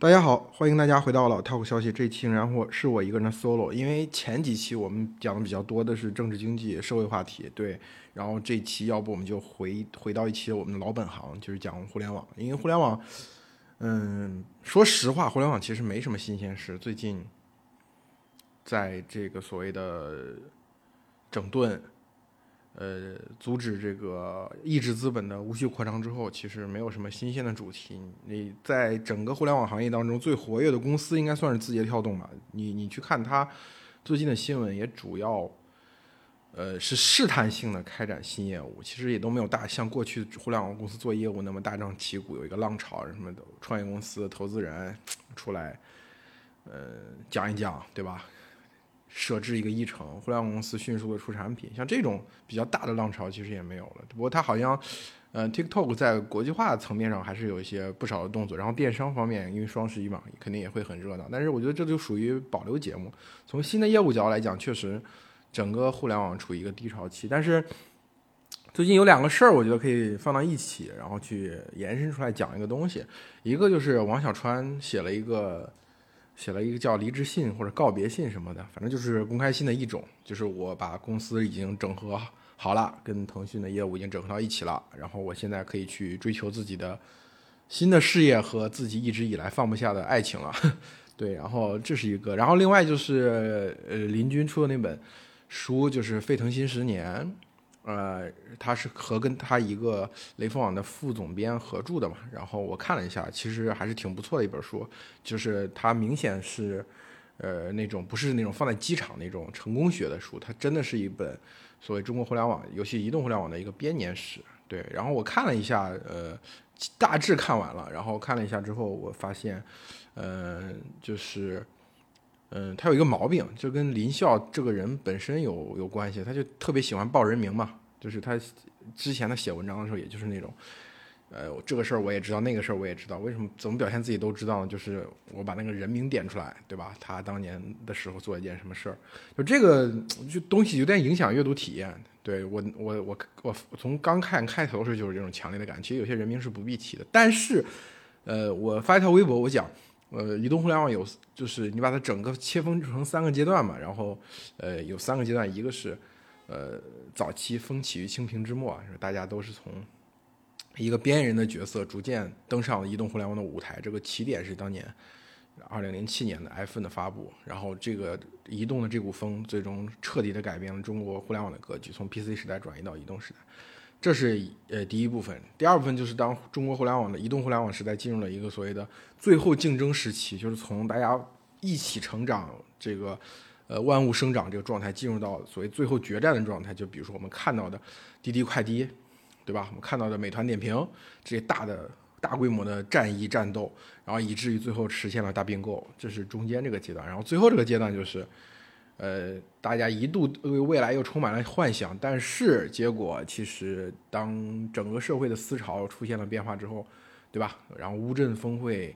大家好，欢迎大家回到老 Talk 消息。这期然后是我一个人的 solo，因为前几期我们讲的比较多的是政治经济社会话题，对。然后这期要不我们就回回到一期我们的老本行，就是讲互联网。因为互联网，嗯，说实话，互联网其实没什么新鲜事。最近，在这个所谓的整顿。呃，阻止这个抑制资本的无序扩张之后，其实没有什么新鲜的主题。你在整个互联网行业当中最活跃的公司，应该算是字节跳动吧？你你去看它最近的新闻，也主要呃是试探性的开展新业务，其实也都没有大像过去互联网公司做业务那么大张旗鼓，有一个浪潮什么的，创业公司投资人出来呃讲一讲，对吧？设置一个议程，互联网公司迅速的出产品，像这种比较大的浪潮其实也没有了。不过它好像，嗯，TikTok 在国际化层面上还是有一些不少的动作。然后电商方面，因为双十一嘛，肯定也会很热闹。但是我觉得这就属于保留节目。从新的业务角度来讲，确实整个互联网处于一个低潮期。但是最近有两个事儿，我觉得可以放到一起，然后去延伸出来讲一个东西。一个就是王小川写了一个。写了一个叫离职信或者告别信什么的，反正就是公开信的一种。就是我把公司已经整合好了，跟腾讯的业务已经整合到一起了，然后我现在可以去追求自己的新的事业和自己一直以来放不下的爱情了。对，然后这是一个，然后另外就是呃林军出的那本书，就是《沸腾新十年》。呃，他是和跟他一个雷锋网的副总编合著的嘛，然后我看了一下，其实还是挺不错的一本书，就是它明显是，呃，那种不是那种放在机场那种成功学的书，它真的是一本所谓中国互联网，尤其移动互联网的一个编年史。对，然后我看了一下，呃，大致看完了，然后看了一下之后，我发现，呃，就是。嗯，他有一个毛病，就跟林笑这个人本身有有关系，他就特别喜欢报人名嘛。就是他之前他写文章的时候，也就是那种，呃，这个事儿我也知道，那个事儿我也知道，为什么怎么表现自己都知道呢？就是我把那个人名点出来，对吧？他当年的时候做一件什么事儿，就这个就东西有点影响阅读体验。对我我我我从刚看开头的时候就是这种强烈的感觉。其实有些人名是不必提的，但是，呃，我发一条微博，我讲。呃，移动互联网有，就是你把它整个切分成三个阶段嘛，然后，呃，有三个阶段，一个是，呃，早期风起于清平之末，大家都是从一个边缘人的角色逐渐登上移动互联网的舞台，这个起点是当年二零零七年的 iPhone 的发布，然后这个移动的这股风最终彻底的改变了中国互联网的格局，从 PC 时代转移到移动时代。这是呃第一部分，第二部分就是当中国互联网的移动互联网时代进入了一个所谓的最后竞争时期，就是从大家一起成长这个呃万物生长这个状态，进入到所谓最后决战的状态。就比如说我们看到的滴滴快滴，对吧？我们看到的美团点评这些大的大规模的战役战斗，然后以至于最后实现了大并购，这是中间这个阶段。然后最后这个阶段就是。呃，大家一度对未来又充满了幻想，但是结果其实当整个社会的思潮出现了变化之后，对吧？然后乌镇峰会，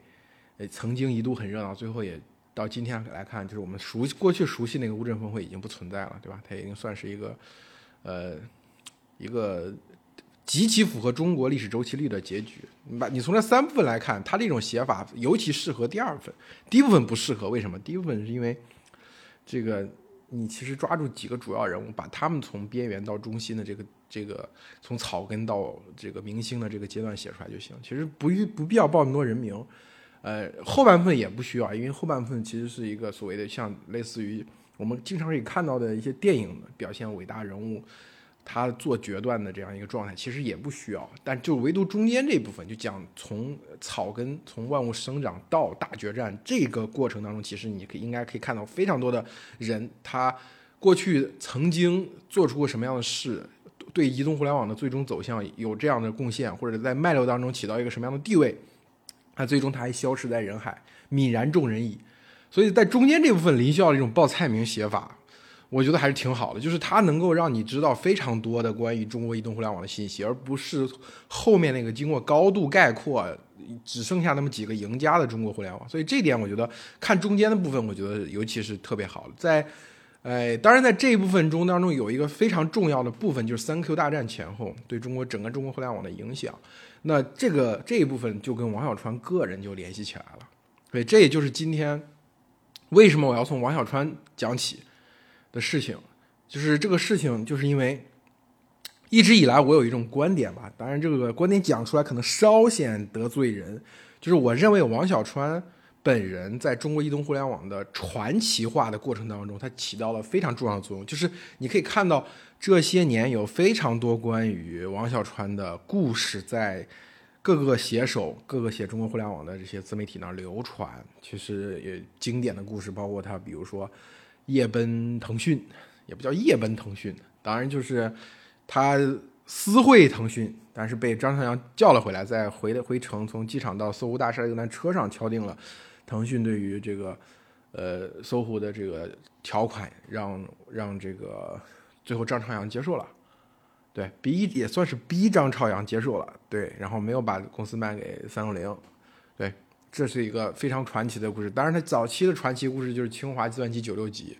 呃，曾经一度很热闹，最后也到今天来看，就是我们熟悉过去熟悉那个乌镇峰会已经不存在了，对吧？它已经算是一个，呃，一个极其符合中国历史周期率的结局。你把你从这三部分来看，它这种写法尤其适合第二部分，第一部分不适合，为什么？第一部分是因为。这个你其实抓住几个主要人物，把他们从边缘到中心的这个这个从草根到这个明星的这个阶段写出来就行。其实不不必要报那么多人名，呃，后半部分也不需要，因为后半部分其实是一个所谓的像类似于我们经常可以看到的一些电影表现伟大人物。他做决断的这样一个状态，其实也不需要，但就唯独中间这部分，就讲从草根、从万物生长到大决战这个过程当中，其实你可应该可以看到非常多的人，他过去曾经做出过什么样的事，对移动互联网的最终走向有这样的贡献，或者在脉络当中起到一个什么样的地位，那最终他还消失在人海，泯然众人矣。所以在中间这部分，林校这种报菜名写法。我觉得还是挺好的，就是它能够让你知道非常多的关于中国移动互联网的信息，而不是后面那个经过高度概括，只剩下那么几个赢家的中国互联网。所以这点我觉得看中间的部分，我觉得尤其是特别好。在，呃，当然在这一部分中当中有一个非常重要的部分，就是三 Q 大战前后对中国整个中国互联网的影响。那这个这一部分就跟王小川个人就联系起来了。所以这也就是今天为什么我要从王小川讲起的事情，就是这个事情，就是因为一直以来我有一种观点吧，当然这个观点讲出来可能稍显得罪人，就是我认为王小川。本人在中国移动互联网的传奇化的过程当中，他起到了非常重要的作用。就是你可以看到这些年有非常多关于王小川的故事在各个写手、各个写中国互联网的这些自媒体那儿流传。其实也经典的故事，包括他，比如说夜奔腾讯，也不叫夜奔腾讯，当然就是他私会腾讯，但是被张朝阳叫了回来，在回的回程，从机场到搜狐大厦这辆车上敲定了。腾讯对于这个，呃，搜狐的这个条款，让让这个最后张朝阳接受了，对，逼也算是逼张朝阳接受了，对，然后没有把公司卖给三六零，对，这是一个非常传奇的故事。当然，他早期的传奇故事就是清华计算机九六级，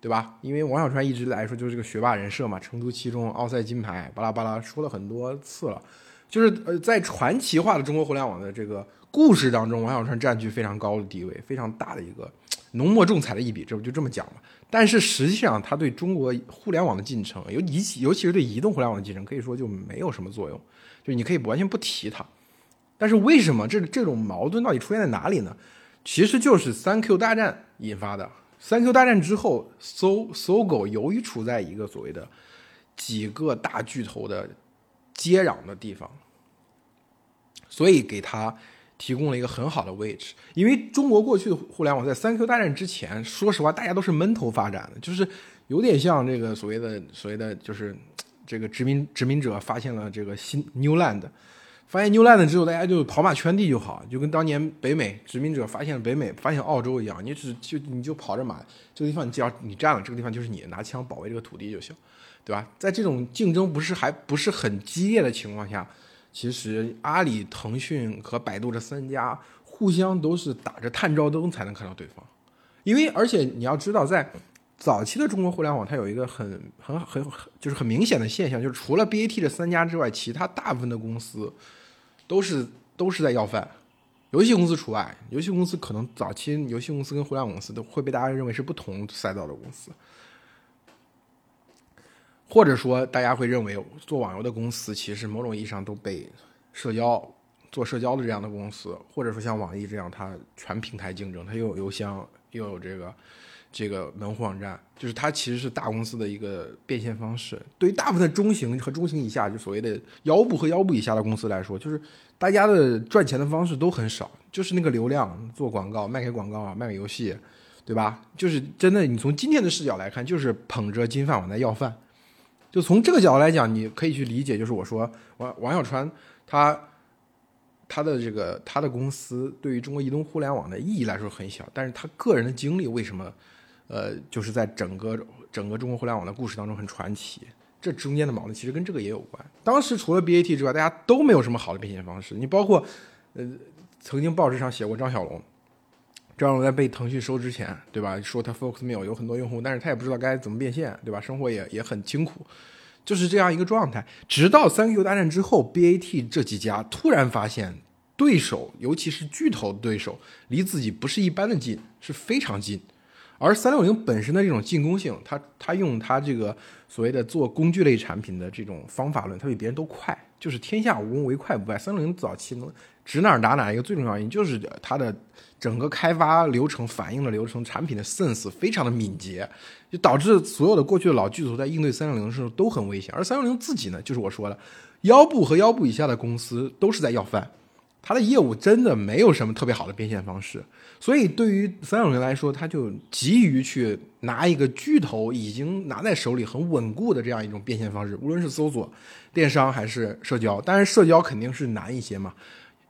对吧？因为王小川一直来说就是个学霸人设嘛，成都七中奥赛金牌，巴拉巴拉说了很多次了，就是呃，在传奇化的中国互联网的这个。故事当中，王小川占据非常高的地位，非常大的一个浓墨重彩的一笔，这不就这么讲嘛？但是实际上，他对中国互联网的进程，尤其尤其是对移动互联网的进程，可以说就没有什么作用。就你可以完全不提它。但是为什么这这种矛盾到底出现在哪里呢？其实就是三 Q 大战引发的。三 Q 大战之后，搜搜狗由于处在一个所谓的几个大巨头的接壤的地方，所以给他。提供了一个很好的位置，因为中国过去的互联网在三 Q 大战之前，说实话，大家都是闷头发展的，就是有点像这个所谓的所谓的就是这个殖民殖民者发现了这个新 New Land，发现 New Land 之后，大家就跑马圈地就好，就跟当年北美殖民者发现了北美，发现澳洲一样，你只就你就跑着马，这个地方你只要你占了，这个地方就是你拿枪保卫这个土地就行，对吧？在这种竞争不是还不是很激烈的情况下。其实阿里、腾讯和百度这三家互相都是打着探照灯才能看到对方，因为而且你要知道，在早期的中国互联网，它有一个很很很很就是很明显的现象，就是除了 BAT 这三家之外，其他大部分的公司都是都是在要饭，游戏公司除外。游戏公司可能早期游戏公司跟互联网公司都会被大家认为是不同赛道的公司。或者说，大家会认为做网游的公司其实某种意义上都被社交做社交的这样的公司，或者说像网易这样，它全平台竞争，它又有邮箱，又有这个这个门户网站，就是它其实是大公司的一个变现方式。对于大部分中型和中型以下，就所谓的腰部和腰部以下的公司来说，就是大家的赚钱的方式都很少，就是那个流量做广告，卖给广告啊，卖给游戏，对吧？就是真的，你从今天的视角来看，就是捧着金饭碗在要饭。就从这个角度来讲，你可以去理解，就是我说王王小川他他的这个他的公司对于中国移动互联网的意义来说很小，但是他个人的经历为什么呃就是在整个整个中国互联网的故事当中很传奇？这中间的矛盾其实跟这个也有关。当时除了 BAT 之外，大家都没有什么好的变现方式。你包括呃曾经报纸上写过张小龙。张小龙在被腾讯收之前，对吧？说他 Focus Mail 有很多用户，但是他也不知道该怎么变现，对吧？生活也也很清苦，就是这样一个状态。直到三 Q 大战之后，BAT 这几家突然发现，对手，尤其是巨头对手，离自己不是一般的近，是非常近。而三六零本身的这种进攻性，它它用它这个所谓的做工具类产品的这种方法论，它比别人都快，就是天下武功唯快不败。三六零早期能指哪打哪，一个最重要原因就是它的。整个开发流程、反应的流程、产品的 sense 非常的敏捷，就导致所有的过去的老巨头在应对三六零的时候都很危险。而三六零自己呢，就是我说的腰部和腰部以下的公司都是在要饭，它的业务真的没有什么特别好的变现方式。所以对于三六零来说，它就急于去拿一个巨头已经拿在手里很稳固的这样一种变现方式，无论是搜索、电商还是社交，当然社交肯定是难一些嘛。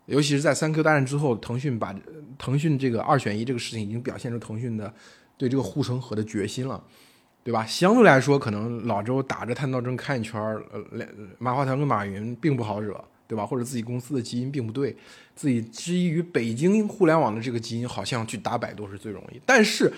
尤其是在三 Q 大战之后，腾讯把腾讯这个二选一这个事情已经表现出腾讯的对这个护城河的决心了，对吧？相对来说，可能老周打着探照灯看一圈儿，呃，马化腾跟马云并不好惹，对吧？或者自己公司的基因并不对，自己基于北京互联网的这个基因，好像去打百度是最容易。但是，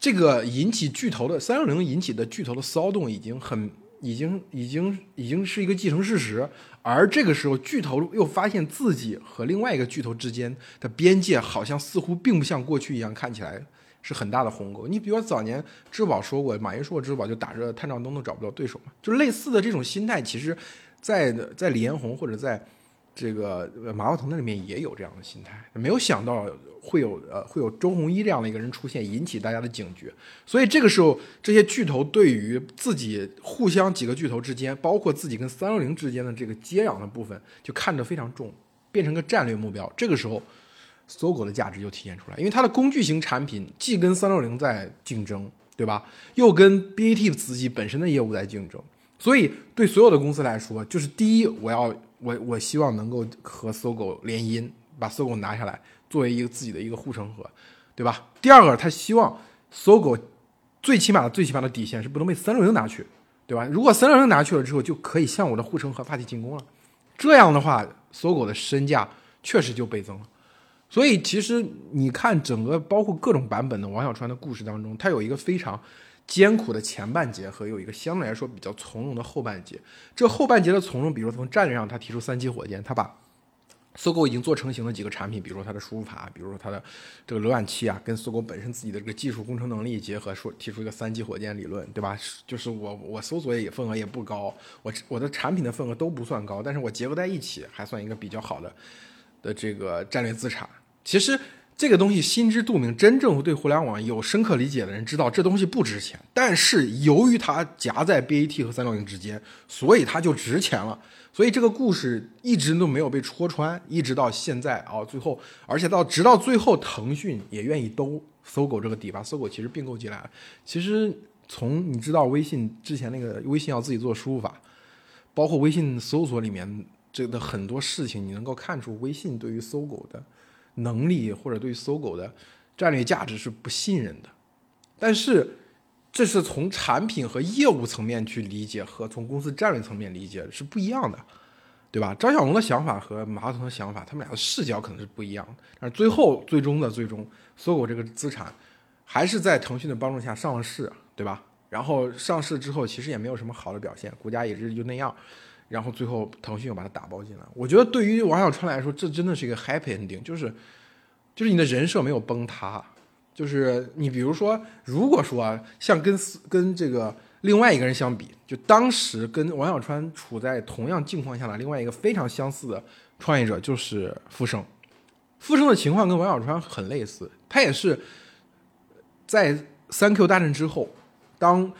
这个引起巨头的三六零引起的巨头的骚动，已经很已经已经已经是一个既成事实。而这个时候，巨头又发现自己和另外一个巨头之间的边界好像似乎并不像过去一样看起来是很大的鸿沟。你比如早年支付宝说过，马云说过，支付宝就打着探照灯都找不到对手嘛，就类似的这种心态，其实，在在李彦宏或者在。这个马化腾那里面也有这样的心态，没有想到会有呃会有周鸿祎这样的一个人出现，引起大家的警觉。所以这个时候，这些巨头对于自己互相几个巨头之间，包括自己跟三六零之间的这个接壤的部分，就看得非常重，变成个战略目标。这个时候，搜狗的价值就体现出来，因为它的工具型产品既跟三六零在竞争，对吧？又跟 BAT 自己本身的业务在竞争，所以对所有的公司来说，就是第一，我要。我我希望能够和搜狗联姻，把搜狗拿下来，作为一个自己的一个护城河，对吧？第二个，他希望搜狗最起码的最起码的底线是不能被三六零拿去，对吧？如果三六零拿去了之后，就可以向我的护城河发起进攻了。这样的话，搜狗的身价确实就倍增了。所以，其实你看整个包括各种版本的王小川的故事当中，他有一个非常。艰苦的前半节和有一个相对来说比较从容的后半节。这后半节的从容，比如说从战略上，他提出三级火箭，他把搜狗已经做成型的几个产品，比如说它的输入法，比如说它的这个浏览器啊，跟搜狗本身自己的这个技术工程能力结合，说提出一个三级火箭理论，对吧？就是我我搜索也份额也不高，我我的产品的份额都不算高，但是我结合在一起还算一个比较好的的这个战略资产。其实。这个东西心知肚明，真正对互联网有深刻理解的人知道这东西不值钱。但是由于它夹在 BAT 和三六零之间，所以它就值钱了。所以这个故事一直都没有被戳穿，一直到现在啊，最后，而且到直到最后，腾讯也愿意兜搜狗这个底，吧搜狗其实并购进来了。其实从你知道微信之前那个微信要自己做输入法，包括微信搜索里面这的很多事情，你能够看出微信对于搜狗的。能力或者对搜狗的战略价值是不信任的，但是这是从产品和业务层面去理解和从公司战略层面理解是不一样的，对吧？张小龙的想法和马化腾的想法，他们俩的视角可能是不一样的，但是最后最终的最终，搜狗这个资产还是在腾讯的帮助下上了市，对吧？然后上市之后其实也没有什么好的表现，股价也是就那样。然后最后腾讯又把它打包进来，我觉得对于王小川来说，这真的是一个 happy ending，就是，就是你的人设没有崩塌，就是你比如说，如果说像跟跟这个另外一个人相比，就当时跟王小川处在同样境况下的另外一个非常相似的创业者就是傅盛，傅盛的情况跟王小川很类似，他也是在三 Q 大战之后，当。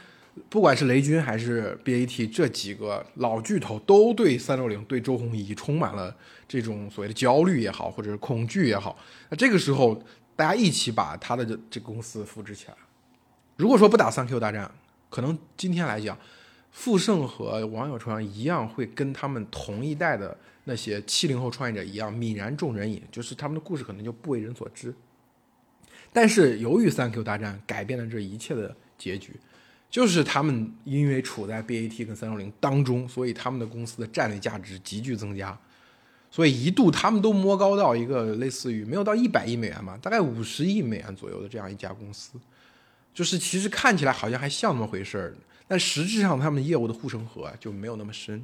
不管是雷军还是 BAT 这几个老巨头，都对三六零、对周鸿祎充满了这种所谓的焦虑也好，或者是恐惧也好。那这个时候，大家一起把他的这这公司复制起来。如果说不打三 Q 大战，可能今天来讲，傅盛和王小川一样会跟他们同一代的那些七零后创业者一样泯然众人矣，就是他们的故事可能就不为人所知。但是由于三 Q 大战改变了这一切的结局。就是他们因为处在 BAT 跟三六零当中，所以他们的公司的战略价值急剧增加，所以一度他们都摸高到一个类似于没有到一百亿美元嘛，大概五十亿美元左右的这样一家公司，就是其实看起来好像还像那么回事儿，但实质上他们业务的护城河就没有那么深。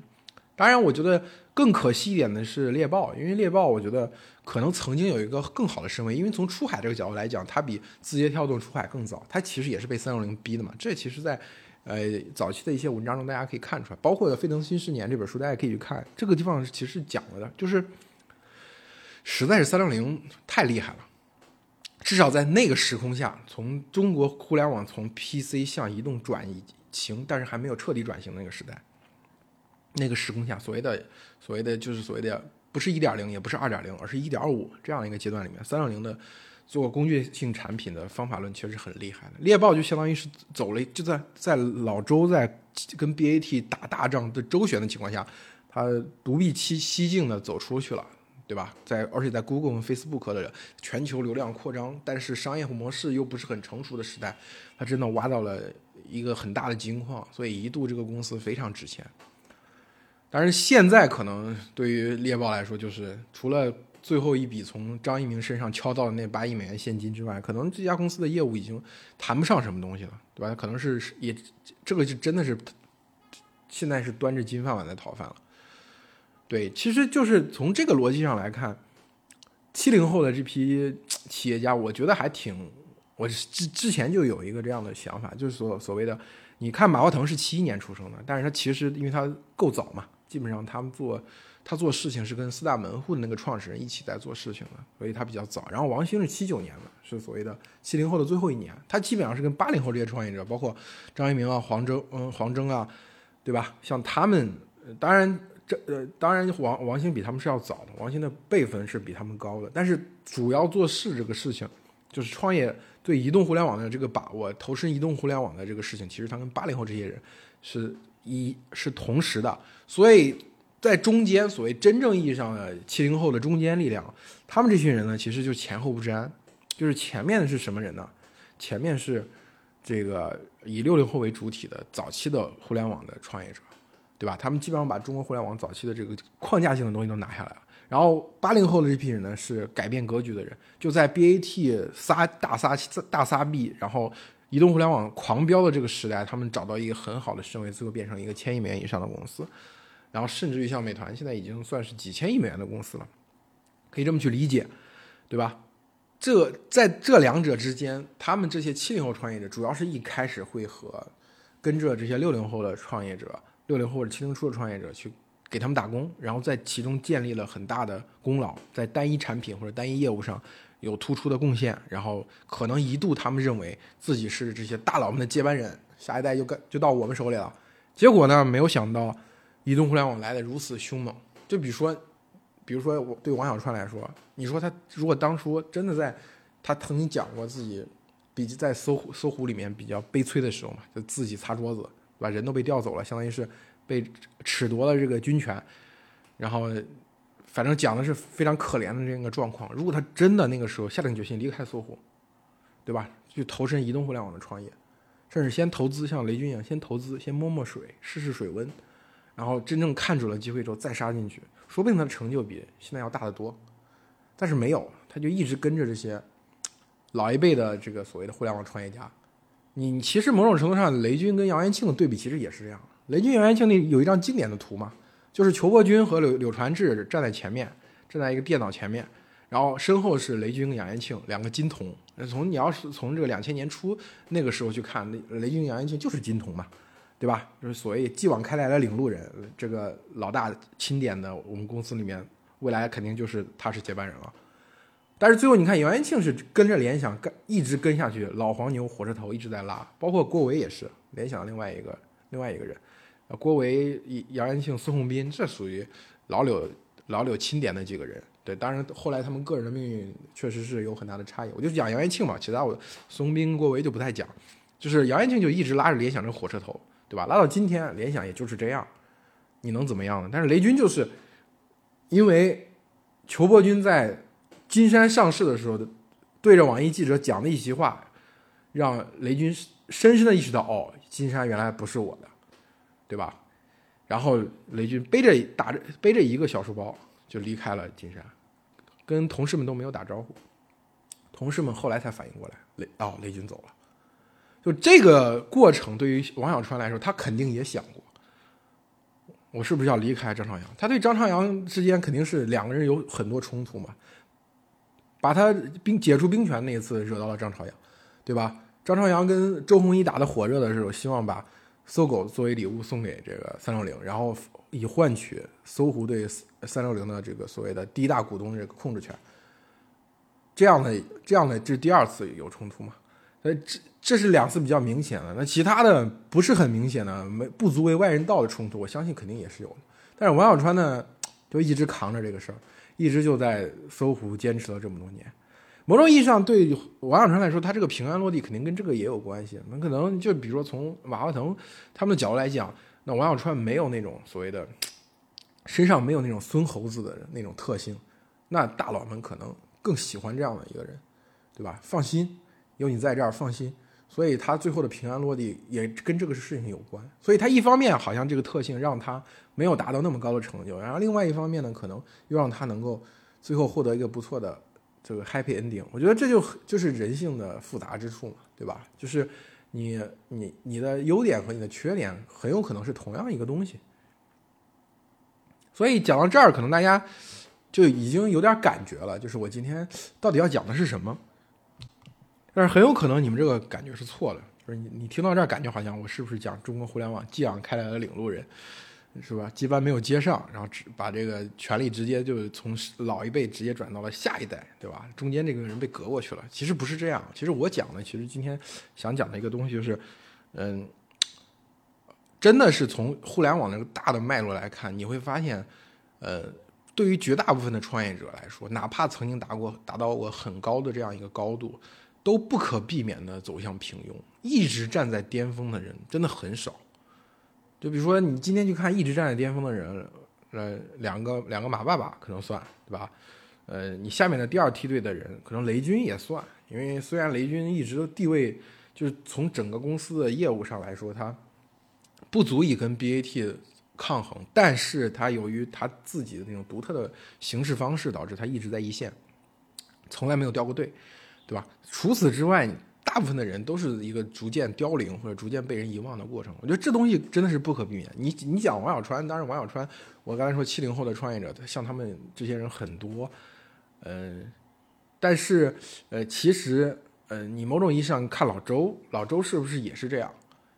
当然，我觉得更可惜一点的是猎豹，因为猎豹我觉得可能曾经有一个更好的身位，因为从出海这个角度来讲，它比字节跳动出海更早，它其实也是被三六零逼的嘛。这其实，在呃早期的一些文章中，大家可以看出来，包括《飞腾新十年》这本书，大家可以去看。这个地方其实是讲了的，就是实在是三六零太厉害了，至少在那个时空下，从中国互联网从 PC 向移动转型，但是还没有彻底转型那个时代。那个时空下，所谓的所谓的就是所谓的不是一点零，也不是二点零，而是一点五这样的一个阶段里面，三六零的做工具性产品的方法论确实很厉害的。猎豹就相当于是走了，就在在老周在跟 BAT 打大仗的周旋的情况下，他独臂西西进的走出去了，对吧？在而且在 Google 和 Facebook 的全球流量扩张，但是商业模式又不是很成熟的时代，他真的挖到了一个很大的金矿，所以一度这个公司非常值钱。但是现在可能对于猎豹来说，就是除了最后一笔从张一鸣身上敲到的那八亿美元现金之外，可能这家公司的业务已经谈不上什么东西了，对吧？可能是也这个就真的是现在是端着金饭碗在讨饭了。对，其实就是从这个逻辑上来看，七零后的这批企业家，我觉得还挺，我之之前就有一个这样的想法，就是所所谓的，你看马化腾是七一年出生的，但是他其实因为他够早嘛，基本上他们做他做事情是跟四大门户的那个创始人一起在做事情的，所以他比较早。然后王兴是七九年的，是所谓的七零后的最后一年，他基本上是跟八零后这些创业者，包括张一鸣啊、黄峥嗯、黄峥啊，对吧？像他们，当然。这呃，当然王王兴比他们是要早的，王兴的辈分是比他们高的。但是主要做事这个事情，就是创业对移动互联网的这个把握，投身移动互联网的这个事情，其实他跟八零后这些人是一是同时的。所以在中间，所谓真正意义上的七零后的中坚力量，他们这群人呢，其实就前后不沾。就是前面是什么人呢？前面是这个以六零后为主体的早期的互联网的创业者。对吧？他们基本上把中国互联网早期的这个框架性的东西都拿下来了。然后八零后的这批人呢，是改变格局的人，就在 BAT 撒大撒大撒币，然后移动互联网狂飙的这个时代，他们找到一个很好的身位，最后变成一个千亿美元以上的公司。然后甚至于像美团，现在已经算是几千亿美元的公司了，可以这么去理解，对吧？这在这两者之间，他们这些七零后创业者，主要是一开始会和跟着这些六零后的创业者。六零后或者七零初的创业者去给他们打工，然后在其中建立了很大的功劳，在单一产品或者单一业务上有突出的贡献，然后可能一度他们认为自己是这些大佬们的接班人，下一代就该就到我们手里了。结果呢，没有想到移动互联网来的如此凶猛。就比如说，比如说我对王小川来说，你说他如果当初真的在他曾经讲过自己比在搜狐搜狐里面比较悲催的时候嘛，就自己擦桌子。对吧？人都被调走了，相当于是被褫夺了这个军权，然后反正讲的是非常可怜的这个状况。如果他真的那个时候下定决心离开搜狐，对吧？去投身移动互联网的创业，甚至先投资，像雷军一样先投资，先摸摸水，试试水温，然后真正看准了机会之后再杀进去，说不定他的成就比现在要大得多。但是没有，他就一直跟着这些老一辈的这个所谓的互联网创业家。你其实某种程度上，雷军跟杨元庆的对比其实也是这样。雷军、杨元庆那有一张经典的图嘛，就是裘伯军和柳柳传志站在前面，站在一个电脑前面，然后身后是雷军跟杨元庆两个金童。从你要是从这个两千年初那个时候去看，雷雷军、杨元庆就是金童嘛，对吧？就是所谓继往开来的领路人，这个老大钦点的我们公司里面，未来肯定就是他是接班人了。但是最后你看，杨元庆是跟着联想跟一直跟下去，老黄牛火车头一直在拉，包括郭维也是联想另外一个另外一个人，郭维、杨元庆、孙宏斌，这属于老柳老柳钦点的几个人。对，当然后来他们个人的命运确实是有很大的差异。我就讲杨元庆嘛，其他我孙宏斌、郭维就不太讲。就是杨元庆就一直拉着联想这火车头，对吧？拉到今天，联想也就是这样，你能怎么样呢？但是雷军就是因为裘伯军在。金山上市的时候，对着网易记者讲的一席话，让雷军深深的意识到，哦，金山原来不是我的，对吧？然后雷军背着打着背着一个小书包就离开了金山，跟同事们都没有打招呼。同事们后来才反应过来，雷哦，雷军走了。就这个过程，对于王小川来说，他肯定也想过，我是不是要离开张朝阳？他对张朝阳之间肯定是两个人有很多冲突嘛。把他兵解除兵权那一次惹到了张朝阳，对吧？张朝阳跟周鸿祎打的火热的时候，希望把搜狗作为礼物送给这个三六零，然后以换取搜狐对三六零的这个所谓的第一大股东这个控制权。这样的这样的这第二次有冲突嘛？呃，这这是两次比较明显的。那其他的不是很明显的，没不足为外人道的冲突，我相信肯定也是有的。但是王小川呢，就一直扛着这个事儿。一直就在搜狐坚持了这么多年，某种意义上对王小川来说，他这个平安落地肯定跟这个也有关系。那可能就比如说从马化腾他们的角度来讲，那王小川没有那种所谓的身上没有那种孙猴子的那种特性，那大佬们可能更喜欢这样的一个人，对吧？放心，有你在这儿，放心。所以他最后的平安落地也跟这个事情有关。所以他一方面好像这个特性让他没有达到那么高的成就，然后另外一方面呢，可能又让他能够最后获得一个不错的这个 happy ending。我觉得这就就是人性的复杂之处嘛，对吧？就是你你你的优点和你的缺点很有可能是同样一个东西。所以讲到这儿，可能大家就已经有点感觉了，就是我今天到底要讲的是什么。但是很有可能你们这个感觉是错的，就是你你听到这儿感觉好像我是不是讲中国互联网寄养开来的领路人，是吧？基班没有接上，然后只把这个权力直接就从老一辈直接转到了下一代，对吧？中间这个人被隔过去了。其实不是这样，其实我讲的，其实今天想讲的一个东西就是，嗯。真的是从互联网那个大的脉络来看，你会发现，呃，对于绝大部分的创业者来说，哪怕曾经达过达到过很高的这样一个高度，都不可避免的走向平庸。一直站在巅峰的人真的很少。就比如说，你今天去看一直站在巅峰的人，呃，两个两个马爸爸可能算，对吧？呃，你下面的第二梯队的人，可能雷军也算，因为虽然雷军一直都地位，就是从整个公司的业务上来说，他。不足以跟 BAT 抗衡，但是他由于他自己的那种独特的行事方式，导致他一直在一线，从来没有掉过队，对吧？除此之外，大部分的人都是一个逐渐凋零或者逐渐被人遗忘的过程。我觉得这东西真的是不可避免。你你讲王小川，当然王小川，我刚才说七零后的创业者，像他们这些人很多，嗯，但是呃，其实呃，你某种意义上看老周，老周是不是也是这样？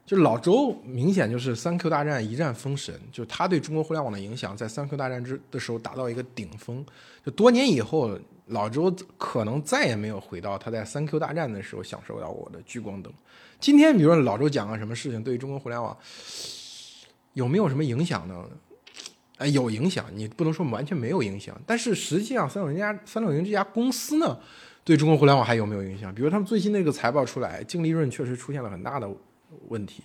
就老周明显就是三 Q 大战一战封神，就他对中国互联网的影响在三 Q 大战之的时候达到一个顶峰。就多年以后，老周可能再也没有回到他在三 Q 大战的时候享受到过的聚光灯。今天，比如说老周讲个什么事情，对于中国互联网有没有什么影响呢？哎，有影响，你不能说完全没有影响。但是实际上，三六零家三六零这家公司呢，对中国互联网还有没有影响？比如他们最新那个财报出来，净利润确实出现了很大的。问题，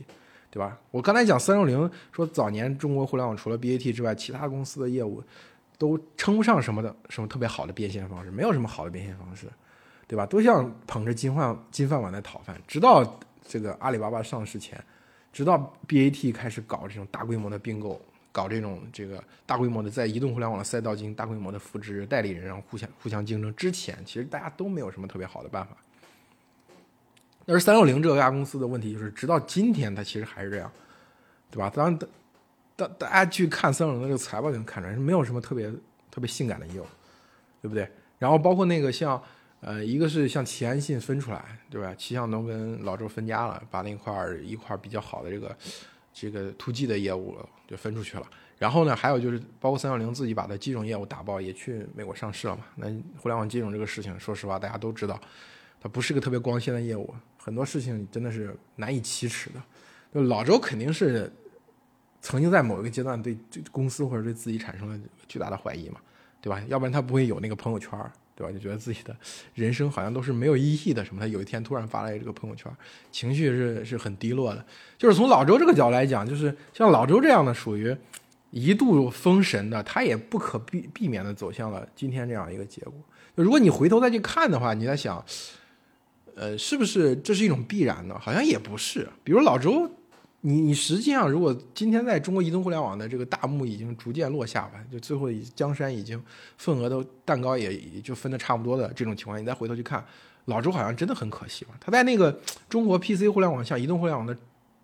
对吧？我刚才讲三六零说，早年中国互联网除了 BAT 之外，其他公司的业务都称不上什么的什么特别好的变现方式，没有什么好的变现方式，对吧？都像捧着金饭金饭碗在讨饭。直到这个阿里巴巴上市前，直到 BAT 开始搞这种大规模的并购，搞这种这个大规模的在移动互联网的赛道进行大规模的复制代理人，然后互相互相竞争之前，其实大家都没有什么特别好的办法。但是三六零这家公司的问题就是，直到今天它其实还是这样，对吧？当大大家去看三六零的这个财报就能看出来，是没有什么特别特别性感的业务，对不对？然后包括那个像呃，一个是像齐安信分出来，对吧？齐向东跟老周分家了，把那块儿一块比较好的这个这个突击的业务就分出去了。然后呢，还有就是包括三六零自己把它金融业务打爆，也去美国上市了嘛。那互联网金融这个事情，说实话大家都知道，它不是个特别光鲜的业务。很多事情真的是难以启齿的，就老周肯定是曾经在某一个阶段对公司或者对自己产生了巨大的怀疑嘛，对吧？要不然他不会有那个朋友圈，对吧？就觉得自己的人生好像都是没有意义的什么。他有一天突然发了这个朋友圈，情绪是是很低落的。就是从老周这个角度来讲，就是像老周这样的属于一度封神的，他也不可避避免的走向了今天这样一个结果。如果你回头再去看的话，你在想。呃，是不是这是一种必然呢？好像也不是。比如老周，你你实际上如果今天在中国移动互联网的这个大幕已经逐渐落下吧，就最后江山已经份额都蛋糕也也就分的差不多的这种情况，你再回头去看，老周好像真的很可惜吧？他在那个中国 PC 互联网向移动互联网的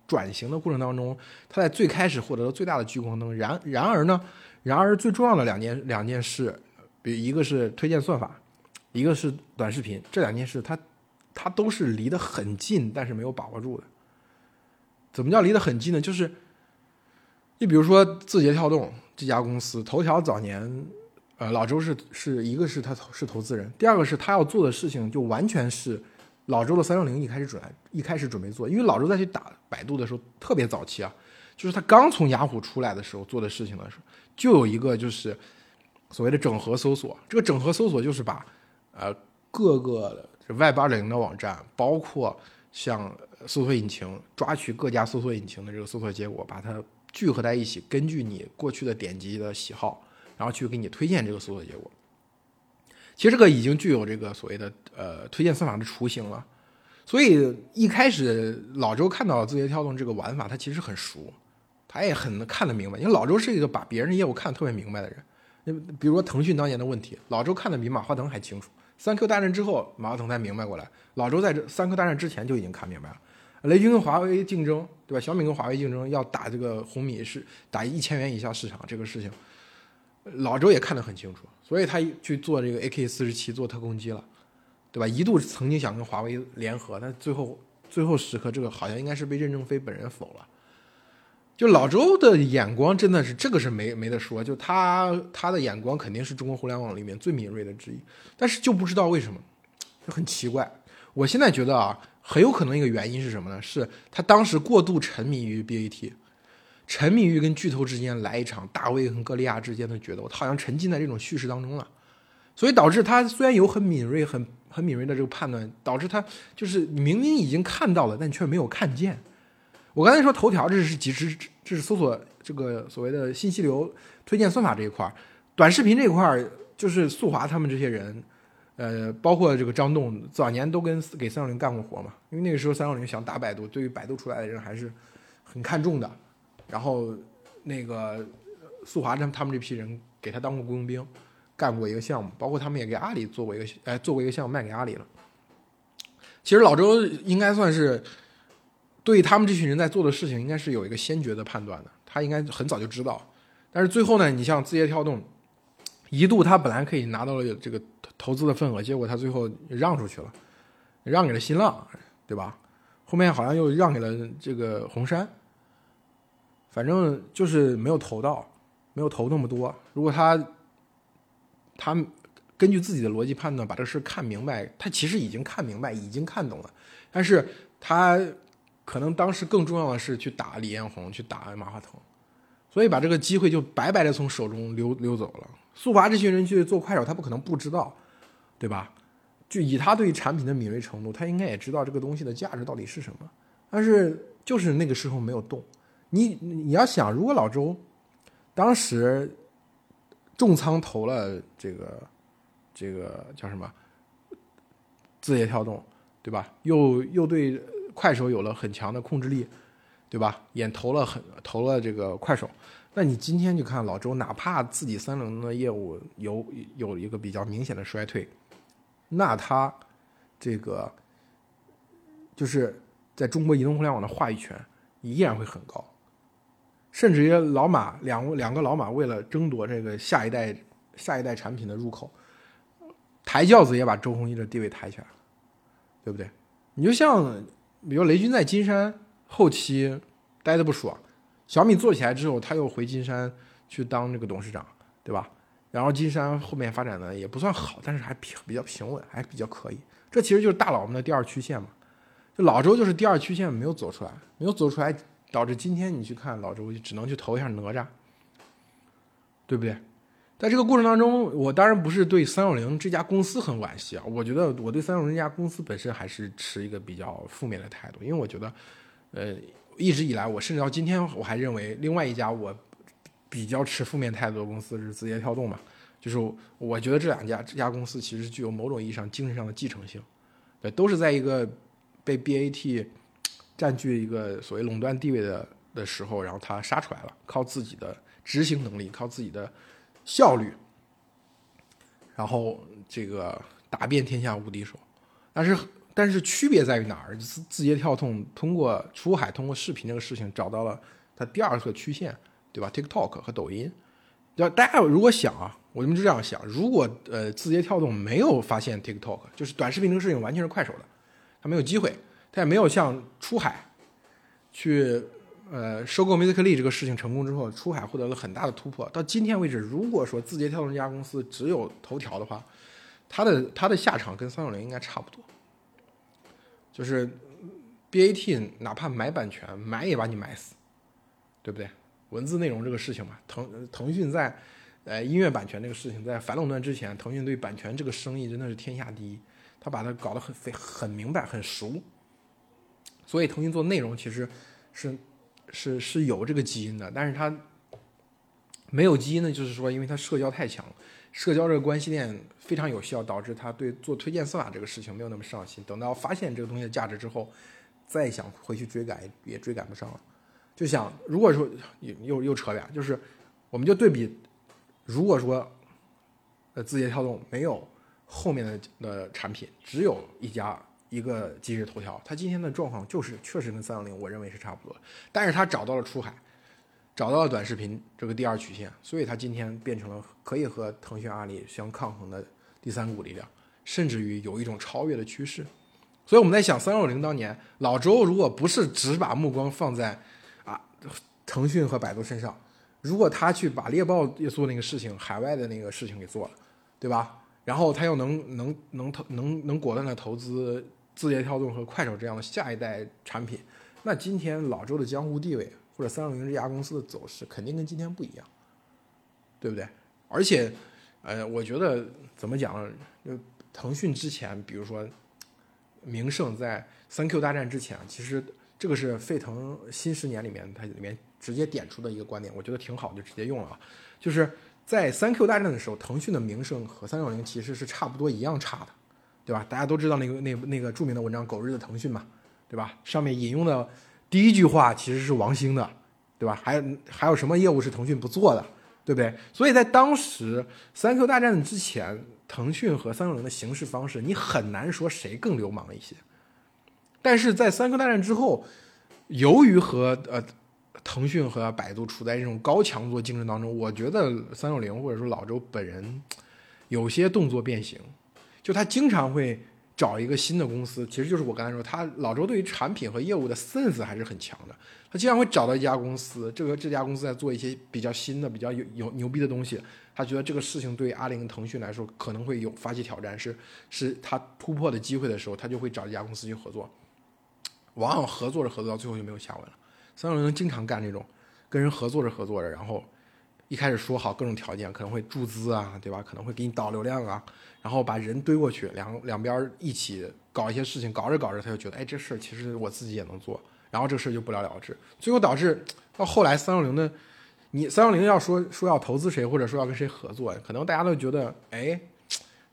转型的过程当中，他在最开始获得了最大的聚光灯。然然而呢，然而最重要的两件两件事，比一个是推荐算法，一个是短视频，这两件事他。他都是离得很近，但是没有把握住的。怎么叫离得很近呢？就是，你比如说字节跳动这家公司，头条早年，呃，老周是是一个是他是投资人，第二个是他要做的事情就完全是老周的三六零一开始准一开始准备做，因为老周再去打百度的时候特别早期啊，就是他刚从雅虎出来的时候做的事情的时候，就有一个就是所谓的整合搜索，这个整合搜索就是把呃各个。Web 二点零的网站，包括像搜索引擎，抓取各家搜索引擎的这个搜索结果，把它聚合在一起，根据你过去的点击的喜好，然后去给你推荐这个搜索结果。其实这个已经具有这个所谓的呃推荐算法的雏形了。所以一开始老周看到字节跳动这个玩法，他其实很熟，他也很能看得明白，因为老周是一个把别人业务看得特别明白的人。那比如说腾讯当年的问题，老周看得比马化腾还清楚。三 Q 大战之后，马化腾才明白过来。老周在这三 Q 大战之前就已经看明白了。雷军跟华为竞争，对吧？小米跟华为竞争，要打这个红米是打一千元以下市场这个事情，老周也看得很清楚，所以他去做这个 AK 四十七做特供机了，对吧？一度曾经想跟华为联合，但最后最后时刻这个好像应该是被任正非本人否了。就老周的眼光真的是这个是没没得说，就他他的眼光肯定是中国互联网里面最敏锐的之一，但是就不知道为什么，就很奇怪。我现在觉得啊，很有可能一个原因是什么呢？是他当时过度沉迷于 BAT，沉迷于跟巨头之间来一场大卫和歌利亚之间的决斗，他好像沉浸在这种叙事当中了，所以导致他虽然有很敏锐、很很敏锐的这个判断，导致他就是明明已经看到了，但却没有看见。我刚才说头条，这是即时，这是搜索这个所谓的信息流推荐算法这一块短视频这一块就是速滑他们这些人，呃，包括这个张栋，早年都跟给三六零干过活嘛。因为那个时候三六零想打百度，对于百度出来的人还是很看重的。然后那个速滑他们他们这批人给他当过雇佣兵，干过一个项目，包括他们也给阿里做过一个，哎，做过一个项目卖给阿里了。其实老周应该算是。对他们这群人在做的事情，应该是有一个先决的判断的。他应该很早就知道，但是最后呢，你像字节跳动，一度他本来可以拿到了这个投资的份额，结果他最后让出去了，让给了新浪，对吧？后面好像又让给了这个红杉，反正就是没有投到，没有投那么多。如果他他根据自己的逻辑判断把这事看明白，他其实已经看明白，已经看懂了，但是他。可能当时更重要的是去打李彦宏，去打马化腾，所以把这个机会就白白的从手中溜溜走了。速滑这群人去做快手，他不可能不知道，对吧？就以他对产品的敏锐程度，他应该也知道这个东西的价值到底是什么。但是就是那个时候没有动。你你要想，如果老周当时重仓投了这个这个叫什么字节跳动，对吧？又又对。快手有了很强的控制力，对吧？也投了很投了这个快手，那你今天就看老周，哪怕自己三轮的业务有有一个比较明显的衰退，那他这个就是在中国移动互联网的话语权依然会很高，甚至于老马两两个老马为了争夺这个下一代下一代产品的入口，抬轿子也把周鸿祎的地位抬起来了，对不对？你就像。比如雷军在金山后期待的不爽，小米做起来之后，他又回金山去当这个董事长，对吧？然后金山后面发展的也不算好，但是还平比较平稳，还比较可以。这其实就是大佬们的第二曲线嘛。就老周就是第二曲线没有走出来，没有走出来，导致今天你去看老周，就只能去投一下哪吒，对不对？在这个过程当中，我当然不是对三六零这家公司很惋惜啊。我觉得我对三六零这家公司本身还是持一个比较负面的态度，因为我觉得，呃，一直以来，我甚至到今天我还认为另外一家我比较持负面态度的公司是字节跳动嘛。就是我觉得这两家这家公司其实具有某种意义上精神上的继承性，对，都是在一个被 BAT 占据一个所谓垄断地位的的时候，然后他杀出来了，靠自己的执行能力，靠自己的。效率，然后这个打遍天下无敌手，但是但是区别在于哪儿？字字节跳动通过出海，通过视频这个事情找到了它第二个曲线，对吧？TikTok 和抖音。要大家如果想啊，我们就这样想：如果呃字节跳动没有发现 TikTok，就是短视频这个事情完全是快手的，它没有机会，它也没有像出海去。呃，收购 Musically 这个事情成功之后，出海获得了很大的突破。到今天为止，如果说字节跳动这家公司只有头条的话，它的它的下场跟三六零应该差不多。就是 BAT 哪怕买版权，买也把你买死，对不对？文字内容这个事情嘛，腾腾讯在呃音乐版权这个事情在反垄断之前，腾讯对版权这个生意真的是天下第一，他把它搞得很非很明白很熟。所以腾讯做内容其实是。是是有这个基因的，但是它没有基因呢，就是说，因为它社交太强，社交这个关系链非常有效，导致他对做推荐算法这个事情没有那么上心。等到发现这个东西的价值之后，再想回去追赶也追赶不上了。就想如果说又又又扯远，就是我们就对比，如果说呃字节跳动没有后面的的产品，只有一家一个今日头条，它今天的状况就是确实跟三六零我认为是差不多，但是它找到了出海，找到了短视频这个第二曲线，所以它今天变成了可以和腾讯、阿里相抗衡的第三股力量，甚至于有一种超越的趋势。所以我们在想，三六零当年老周如果不是只把目光放在啊腾讯和百度身上，如果他去把猎豹也做那个事情，海外的那个事情给做了，对吧？然后他又能能能投能能果断的投资字节跳动和快手这样的下一代产品，那今天老周的江湖地位或者三六零这家公司的走势肯定跟今天不一样，对不对？而且，呃，我觉得怎么讲？就腾讯之前，比如说。名胜在三 Q 大战之前，其实这个是沸腾新十年里面它里面直接点出的一个观点，我觉得挺好，就直接用了。就是在三 Q 大战的时候，腾讯的名声和三六零其实是差不多一样差的，对吧？大家都知道那个那那个著名的文章《狗日的腾讯》嘛，对吧？上面引用的第一句话其实是王兴的，对吧？还还有什么业务是腾讯不做的，对不对？所以在当时三 Q 大战之前。腾讯和三六零的行事方式，你很难说谁更流氓一些。但是在三 Q 大战之后，由于和呃腾讯和百度处在这种高强度竞争当中，我觉得三六零或者说老周本人有些动作变形，就他经常会找一个新的公司，其实就是我刚才说，他老周对于产品和业务的 sense 还是很强的。他经常会找到一家公司，这个这家公司在做一些比较新的、比较有有牛逼的东西。他觉得这个事情对阿里跟腾讯来说可能会有发起挑战，是是他突破的机会的时候，他就会找这家公司去合作。往往合作着合作到最后就没有下文了。三六零经常干这种，跟人合作着合作着，然后一开始说好各种条件，可能会注资啊，对吧？可能会给你导流量啊，然后把人堆过去，两两边一起搞一些事情，搞着搞着他就觉得，哎，这事儿其实我自己也能做，然后这事儿就不了了之，最后导致到后来三六零的。你三六零要说说要投资谁，或者说要跟谁合作，可能大家都觉得，哎，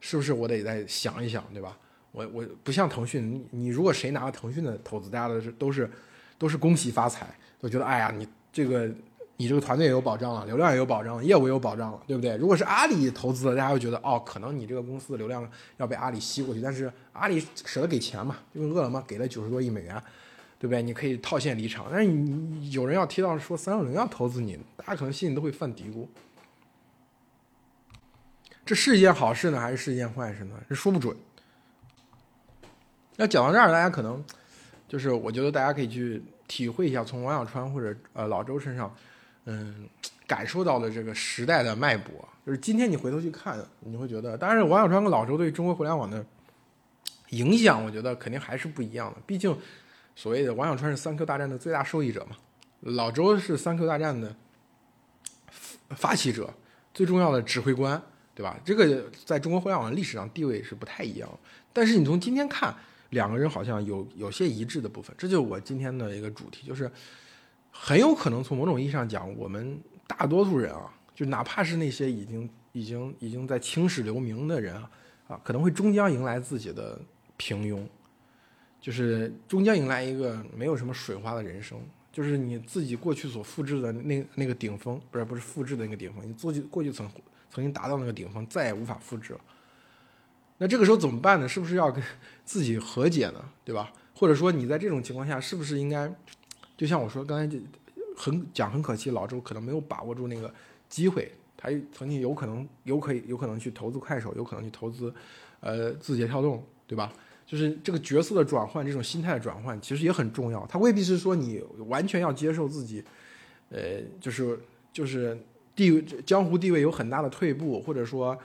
是不是我得再想一想，对吧？我我不像腾讯，你你如果谁拿了腾讯的投资，大家都是都是都是恭喜发财，都觉得，哎呀，你这个你这个团队也有保障了，流量也有保障了，业务也有保障了，对不对？如果是阿里投资的，大家会觉得，哦，可能你这个公司的流量要被阿里吸过去，但是阿里舍得给钱嘛，就跟饿了么给了九十多亿美元。对不对？你可以套现离场，但是你有人要提到说三六零要投资你，大家可能心里都会犯嘀咕。这是一件好事呢，还是是一件坏事呢？这说不准。那讲到这儿，大家可能就是我觉得大家可以去体会一下，从王小川或者呃老周身上，嗯，感受到了这个时代的脉搏。就是今天你回头去看，你会觉得，当然王小川跟老周对中国互联网的影响，我觉得肯定还是不一样的，毕竟。所谓的王小川是三 Q 大战的最大受益者嘛？老周是三 Q 大战的发起者，最重要的指挥官，对吧？这个在中国互联网历史上地位是不太一样。但是你从今天看，两个人好像有有些一致的部分。这就是我今天的一个主题，就是很有可能从某种意义上讲，我们大多数人啊，就哪怕是那些已经已经已经在青史留名的人啊，啊，可能会终将迎来自己的平庸。就是终将迎来一个没有什么水花的人生，就是你自己过去所复制的那那个顶峰，不是不是复制的那个顶峰，你过去过去曾曾经达到那个顶峰，再也无法复制了。那这个时候怎么办呢？是不是要跟 自己和解呢？对吧？或者说你在这种情况下，是不是应该，就像我说刚才就很讲很可惜，老周可能没有把握住那个机会，他曾经有可能有可以有可能去投资快手，有可能去投资呃字节跳动，对吧？就是这个角色的转换，这种心态的转换，其实也很重要。他未必是说你完全要接受自己，呃，就是就是地江湖地位有很大的退步，或者说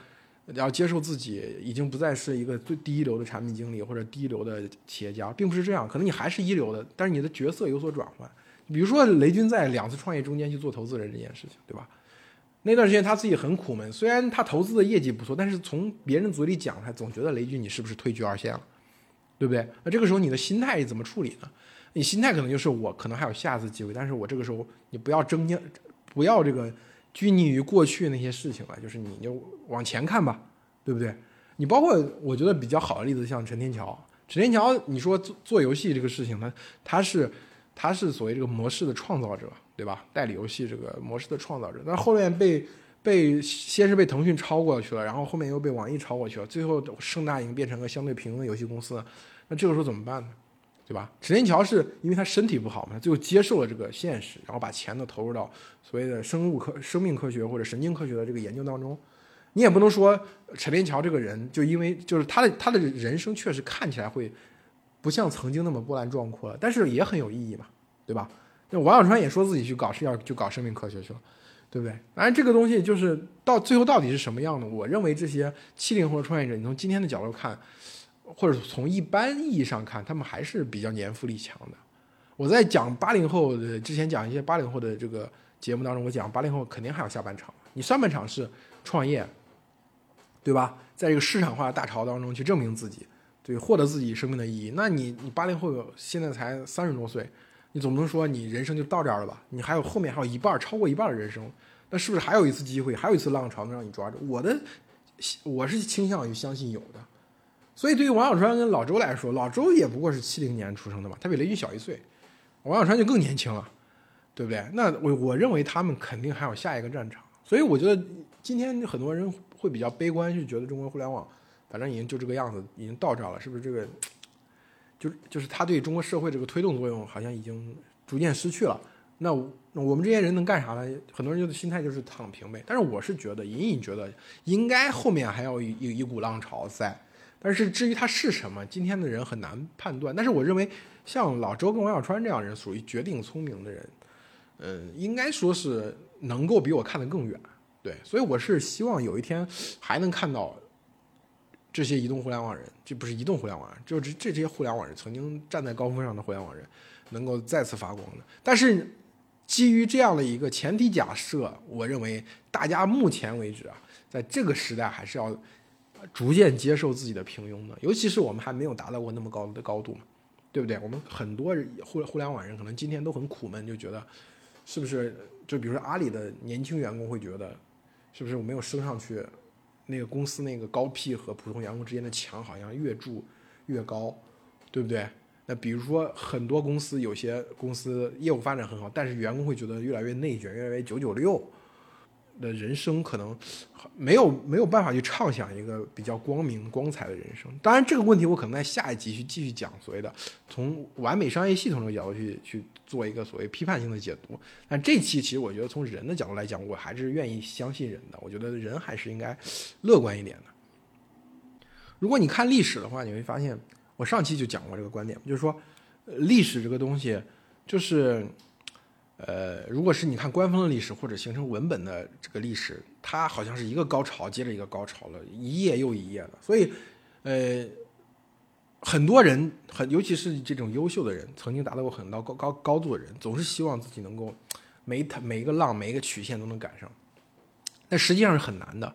要接受自己已经不再是一个最第一流的产品经理或者第一流的企业家，并不是这样。可能你还是一流的，但是你的角色有所转换。比如说雷军在两次创业中间去做投资人这件事情，对吧？那段时间他自己很苦闷，虽然他投资的业绩不错，但是从别人嘴里讲，他总觉得雷军你是不是退居二线了？对不对？那这个时候你的心态怎么处理呢？你心态可能就是我可能还有下次机会，但是我这个时候你不要争，不要这个拘泥于过去那些事情了，就是你就往前看吧，对不对？你包括我觉得比较好的例子，像陈天桥，陈天桥，你说做做游戏这个事情，他他是他是所谓这个模式的创造者，对吧？代理游戏这个模式的创造者，但后面被。被先是被腾讯超过去了，然后后面又被网易超过去了，最后盛大已经变成个相对平庸的游戏公司，那这个时候怎么办呢？对吧？陈天桥是因为他身体不好嘛，最后接受了这个现实，然后把钱呢投入到所谓的生物科、生命科学或者神经科学的这个研究当中。你也不能说陈天桥这个人就因为就是他的他的人生确实看起来会不像曾经那么波澜壮阔了，但是也很有意义嘛，对吧？那王小川也说自己去搞是要去搞生命科学去了，对不对？当然这个东西就是到最后到底是什么样的？我认为这些七零后的创业者，你从今天的角度看。或者从一般意义上看，他们还是比较年富力强的。我在讲八零后的之前，讲一些八零后的这个节目当中，我讲八零后肯定还有下半场。你上半场是创业，对吧？在这个市场化的大潮当中去证明自己，对，获得自己生命的意义。那你你八零后现在才三十多岁，你总不能说你人生就到这儿了吧？你还有后面还有一半，超过一半的人生，那是不是还有一次机会，还有一次浪潮能让你抓住？我的我是倾向于相信有的。所以，对于王小川跟老周来说，老周也不过是七零年出生的嘛，他比雷军小一岁，王小川就更年轻了，对不对？那我我认为他们肯定还有下一个战场。所以，我觉得今天很多人会比较悲观，就觉得中国互联网反正已经就这个样子，已经到这儿了，是不是？这个就就是他对中国社会这个推动作用好像已经逐渐失去了。那我们这些人能干啥呢？很多人就心态就是躺平呗。但是我是觉得，隐隐觉得应该后面还要一一股浪潮在。但是至于它是什么，今天的人很难判断。但是我认为，像老周跟王小川这样人，属于绝顶聪明的人，嗯，应该说是能够比我看得更远。对，所以我是希望有一天还能看到这些移动互联网人，这不是移动互联网，就是这这些互联网人曾经站在高峰上的互联网人，能够再次发光的。但是基于这样的一个前提假设，我认为大家目前为止啊，在这个时代还是要。逐渐接受自己的平庸的，尤其是我们还没有达到过那么高的高度嘛，对不对？我们很多互互联网人可能今天都很苦闷，就觉得是不是？就比如说阿里的年轻员工会觉得，是不是我没有升上去，那个公司那个高 P 和普通员工之间的墙好像越筑越高，对不对？那比如说很多公司有些公司业务发展很好，但是员工会觉得越来越内卷，越来越九九六。的人生可能没有没有办法去畅想一个比较光明光彩的人生。当然，这个问题我可能在下一集去继续讲所谓的从完美商业系统这个角度去去做一个所谓批判性的解读。但这期其实我觉得从人的角度来讲，我还是愿意相信人的。我觉得人还是应该乐观一点的。如果你看历史的话，你会发现我上期就讲过这个观点，就是说历史这个东西就是。呃，如果是你看官方的历史或者形成文本的这个历史，它好像是一个高潮接着一个高潮了，一页又一页的。所以，呃，很多人很，尤其是这种优秀的人，曾经达到过很高高高高度的人，总是希望自己能够每每一个浪每一个曲线都能赶上，但实际上是很难的。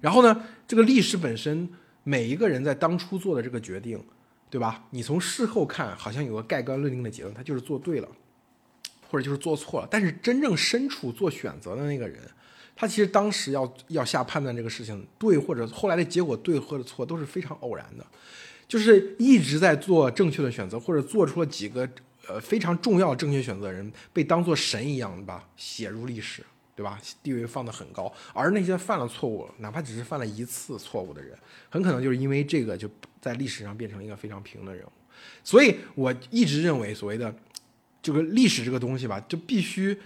然后呢，这个历史本身，每一个人在当初做的这个决定，对吧？你从事后看，好像有个盖棺论定的结论，他就是做对了。或者就是做错了，但是真正身处做选择的那个人，他其实当时要要下判断这个事情对或者后来的结果对或者错都是非常偶然的，就是一直在做正确的选择或者做出了几个呃非常重要的正确选择的人被当做神一样吧写入历史，对吧？地位放得很高，而那些犯了错误，哪怕只是犯了一次错误的人，很可能就是因为这个就在历史上变成了一个非常平的人物。所以我一直认为所谓的。这个历史这个东西吧，就必须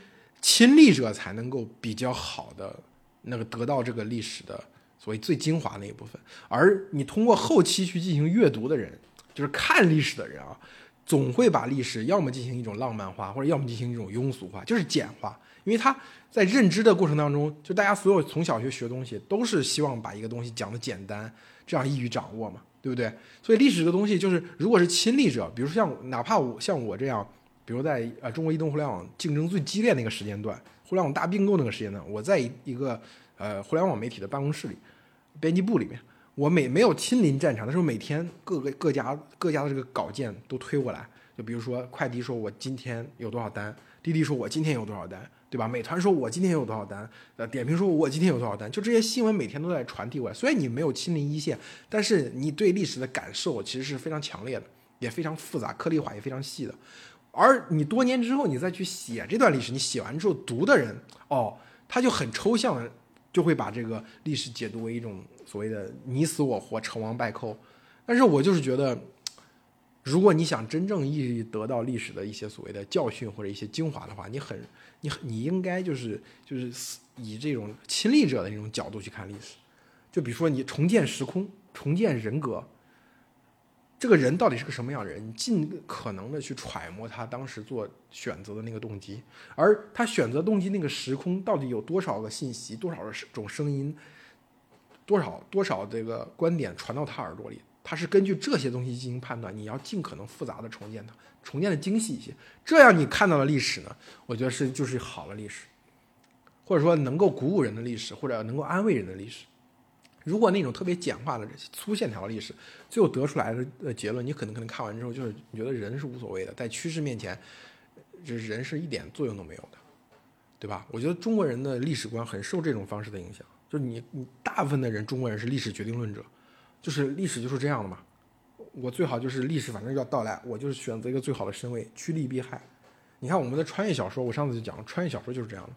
亲历者才能够比较好的那个得到这个历史的所谓最精华那一部分，而你通过后期去进行阅读的人，就是看历史的人啊，总会把历史要么进行一种浪漫化，或者要么进行一种庸俗化，就是简化，因为他在认知的过程当中，就大家所有从小学学东西都是希望把一个东西讲的简单，这样易于掌握嘛，对不对？所以历史这个东西，就是如果是亲历者，比如说像哪怕我像我这样。比如在呃中国移动互联网竞争最激烈那个时间段，互联网大并购那个时间段，我在一个呃互联网媒体的办公室里，编辑部里面，我每没有亲临战场的时候，每天各个各家各家的这个稿件都推过来，就比如说快递说我今天有多少单，滴滴说我今天有多少单，对吧？美团说我今天有多少单，呃点评说我今天有多少单，就这些新闻每天都在传递过来。虽然你没有亲临一线，但是你对历史的感受其实是非常强烈的，也非常复杂、颗粒化，也非常细的。而你多年之后，你再去写这段历史，你写完之后读的人，哦，他就很抽象，就会把这个历史解读为一种所谓的你死我活、成王败寇。但是我就是觉得，如果你想真正意义得到历史的一些所谓的教训或者一些精华的话，你很你你应该就是就是以这种亲历者的那种角度去看历史。就比如说你重建时空、重建人格，这个人到底是个什么样的人？你尽可能的去揣摩他当时做选择的那个动机，而他选择动机那个时空到底有多少个信息、多少种声音、多少多少这个观点传到他耳朵里？他是根据这些东西进行判断，你要尽可能复杂的重建它，重建的精细一些，这样你看到的历史呢，我觉得是就是好的历史，或者说能够鼓舞人的历史，或者能够安慰人的历史。如果那种特别简化的粗线条的历史，最后得出来的结论，你可能可能看完之后就是你觉得人是无所谓的，在趋势面前，这人是一点作用都没有的，对吧？我觉得中国人的历史观很受这种方式的影响，就是你你大部分的人中国人是历史决定论者。就是历史就是这样的嘛，我最好就是历史反正要到来，我就是选择一个最好的身位，趋利避害。你看我们的穿越小说，我上次就讲了，穿越小说就是这样的，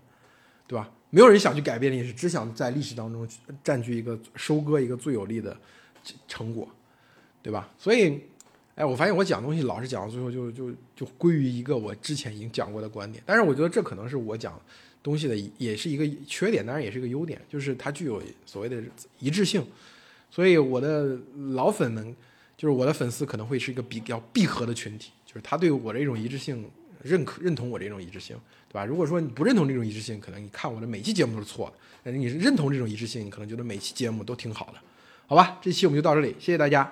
对吧？没有人想去改变历史，只想在历史当中占据一个收割一个最有利的成果，对吧？所以，哎，我发现我讲东西老是讲到最后就就就归于一个我之前已经讲过的观点，但是我觉得这可能是我讲东西的也是一个缺点，当然也是一个优点，就是它具有所谓的一致性。所以我的老粉们，就是我的粉丝，可能会是一个比较闭合的群体，就是他对我的这种一致性认可、认同我这种一致性，对吧？如果说你不认同这种一致性，可能你看我的每期节目都是错的；但是你认同这种一致性，你可能觉得每期节目都挺好的，好吧？这期我们就到这里，谢谢大家。